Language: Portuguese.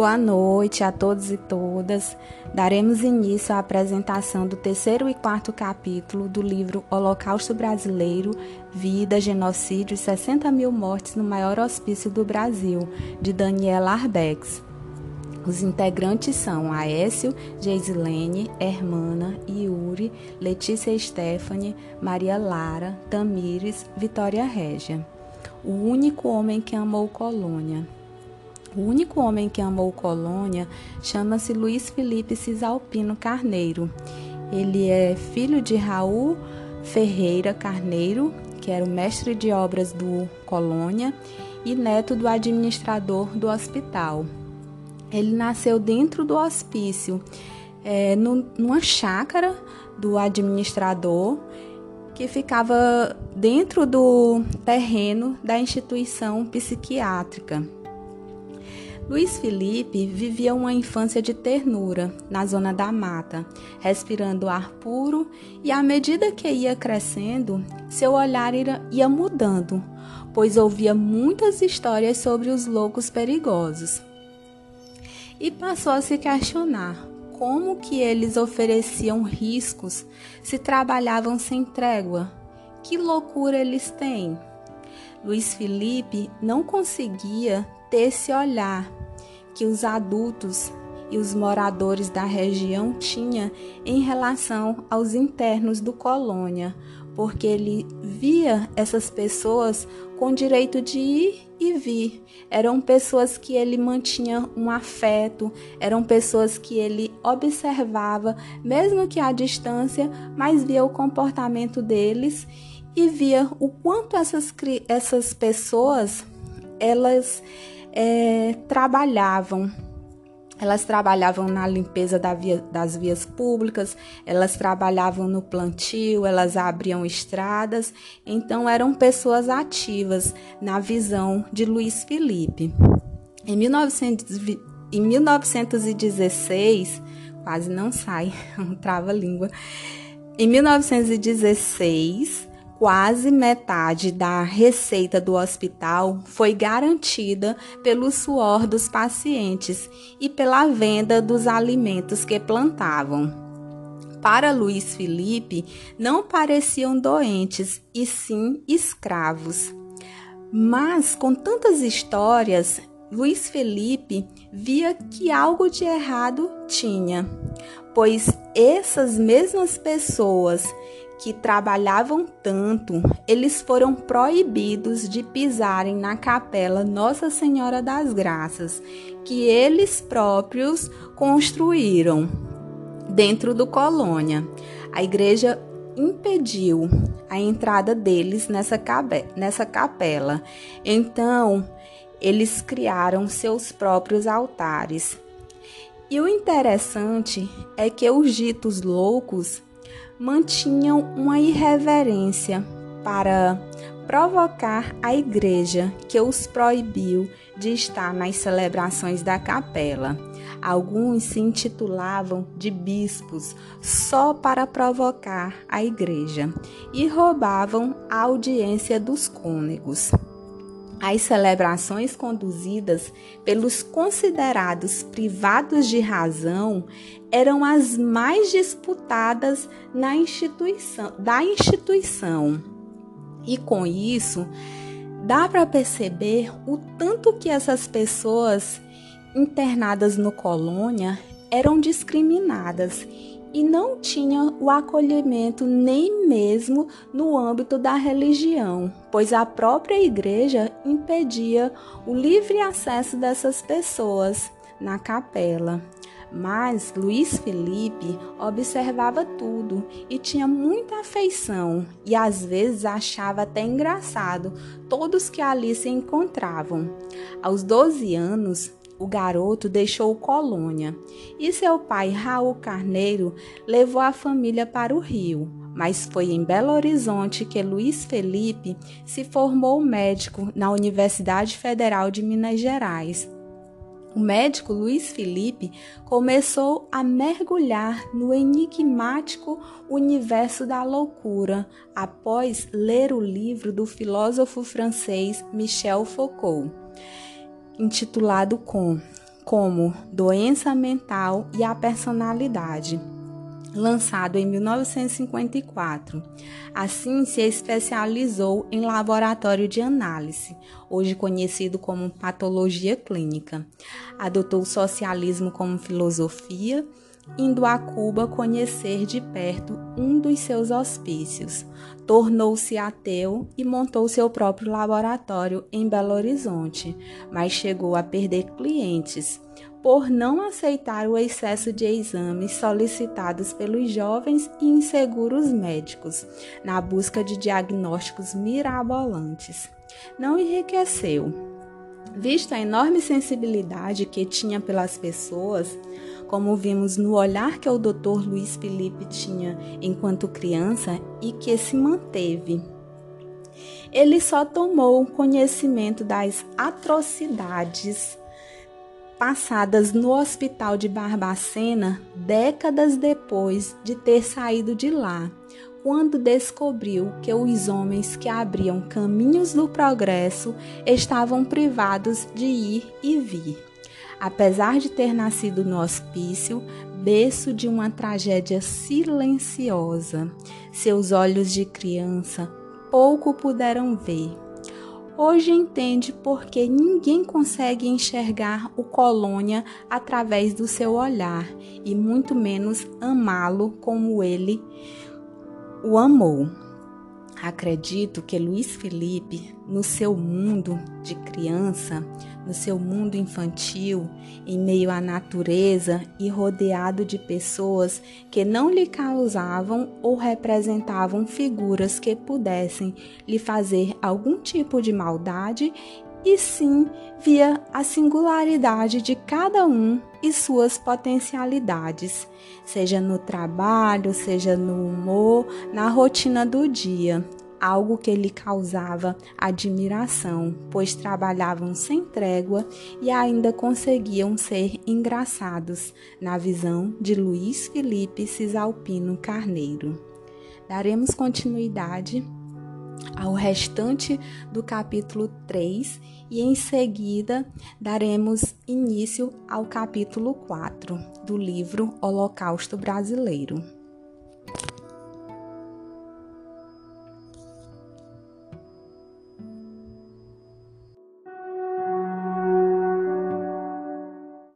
Boa noite a todos e todas. Daremos início à apresentação do terceiro e quarto capítulo do livro Holocausto Brasileiro, Vida, Genocídio e 60 mil mortes no maior hospício do Brasil, de Daniela Arbex. Os integrantes são Aécio, Geisilene, Hermana, Yuri, Letícia Stephanie, Maria Lara, Tamires, Vitória Régia. O único homem que amou Colônia. O único homem que amou Colônia chama-se Luiz Felipe Cisalpino Carneiro. Ele é filho de Raul Ferreira Carneiro, que era o mestre de obras do Colônia, e neto do administrador do hospital. Ele nasceu dentro do hospício, é, no, numa chácara do administrador que ficava dentro do terreno da instituição psiquiátrica. Luiz Felipe vivia uma infância de ternura na zona da mata, respirando ar puro, e à medida que ia crescendo, seu olhar ia mudando, pois ouvia muitas histórias sobre os loucos perigosos. E passou a se questionar como que eles ofereciam riscos se trabalhavam sem trégua. Que loucura eles têm! Luiz Felipe não conseguia ter esse olhar que os adultos e os moradores da região tinham em relação aos internos do colônia, porque ele via essas pessoas com direito de ir e vir. Eram pessoas que ele mantinha um afeto, eram pessoas que ele observava, mesmo que à distância, mas via o comportamento deles e via o quanto essas, essas pessoas elas é, trabalhavam. Elas trabalhavam na limpeza da via, das vias públicas, elas trabalhavam no plantio, elas abriam estradas, então eram pessoas ativas na visão de Luiz Felipe. Em, 1900, em 1916, quase não sai, trava-língua. Em 1916, quase metade da receita do hospital foi garantida pelo suor dos pacientes e pela venda dos alimentos que plantavam. Para Luiz Felipe, não pareciam doentes, e sim escravos. Mas, com tantas histórias, Luiz Felipe via que algo de errado tinha, pois essas mesmas pessoas que trabalhavam tanto, eles foram proibidos de pisarem na capela Nossa Senhora das Graças, que eles próprios construíram dentro do colônia. A igreja impediu a entrada deles nessa, nessa capela. Então, eles criaram seus próprios altares. E o interessante é que os ditos loucos mantinham uma irreverência para provocar a igreja que os proibiu de estar nas celebrações da capela. Alguns se intitulavam de bispos só para provocar a igreja e roubavam a audiência dos cônegos. As celebrações conduzidas pelos considerados privados de razão eram as mais disputadas na instituição, da instituição. E com isso, dá para perceber o tanto que essas pessoas internadas no colônia eram discriminadas e não tinha o acolhimento nem mesmo no âmbito da religião, pois a própria igreja impedia o livre acesso dessas pessoas na capela. Mas Luiz Felipe observava tudo e tinha muita afeição e às vezes achava até engraçado todos que ali se encontravam. Aos 12 anos, o garoto deixou Colônia e seu pai, Raul Carneiro, levou a família para o Rio. Mas foi em Belo Horizonte que Luiz Felipe se formou médico na Universidade Federal de Minas Gerais. O médico Luiz Felipe começou a mergulhar no enigmático universo da loucura após ler o livro do filósofo francês Michel Foucault intitulado com como Doença Mental e a Personalidade, lançado em 1954. Assim, se especializou em laboratório de análise, hoje conhecido como patologia clínica. Adotou o socialismo como filosofia indo a Cuba conhecer de perto um dos seus hospícios. Tornou-se ateu e montou seu próprio laboratório em Belo Horizonte, mas chegou a perder clientes por não aceitar o excesso de exames solicitados pelos jovens e inseguros médicos, na busca de diagnósticos mirabolantes. Não enriqueceu. Visto a enorme sensibilidade que tinha pelas pessoas, como vimos no olhar que o Dr. Luiz Felipe tinha enquanto criança e que se manteve. Ele só tomou conhecimento das atrocidades passadas no hospital de Barbacena décadas depois de ter saído de lá, quando descobriu que os homens que abriam caminhos do progresso estavam privados de ir e vir. Apesar de ter nascido no hospício, berço de uma tragédia silenciosa, seus olhos de criança pouco puderam ver. Hoje entende porque ninguém consegue enxergar o Colônia através do seu olhar e muito menos amá-lo como ele o amou. Acredito que Luiz Felipe, no seu mundo de criança, no seu mundo infantil, em meio à natureza e rodeado de pessoas que não lhe causavam ou representavam figuras que pudessem lhe fazer algum tipo de maldade, e sim via a singularidade de cada um e suas potencialidades, seja no trabalho, seja no humor, na rotina do dia, algo que lhe causava admiração, pois trabalhavam sem trégua e ainda conseguiam ser engraçados, na visão de Luiz Felipe Cisalpino Carneiro. Daremos continuidade ao restante do capítulo 3 e em seguida daremos início ao capítulo 4 do livro Holocausto Brasileiro.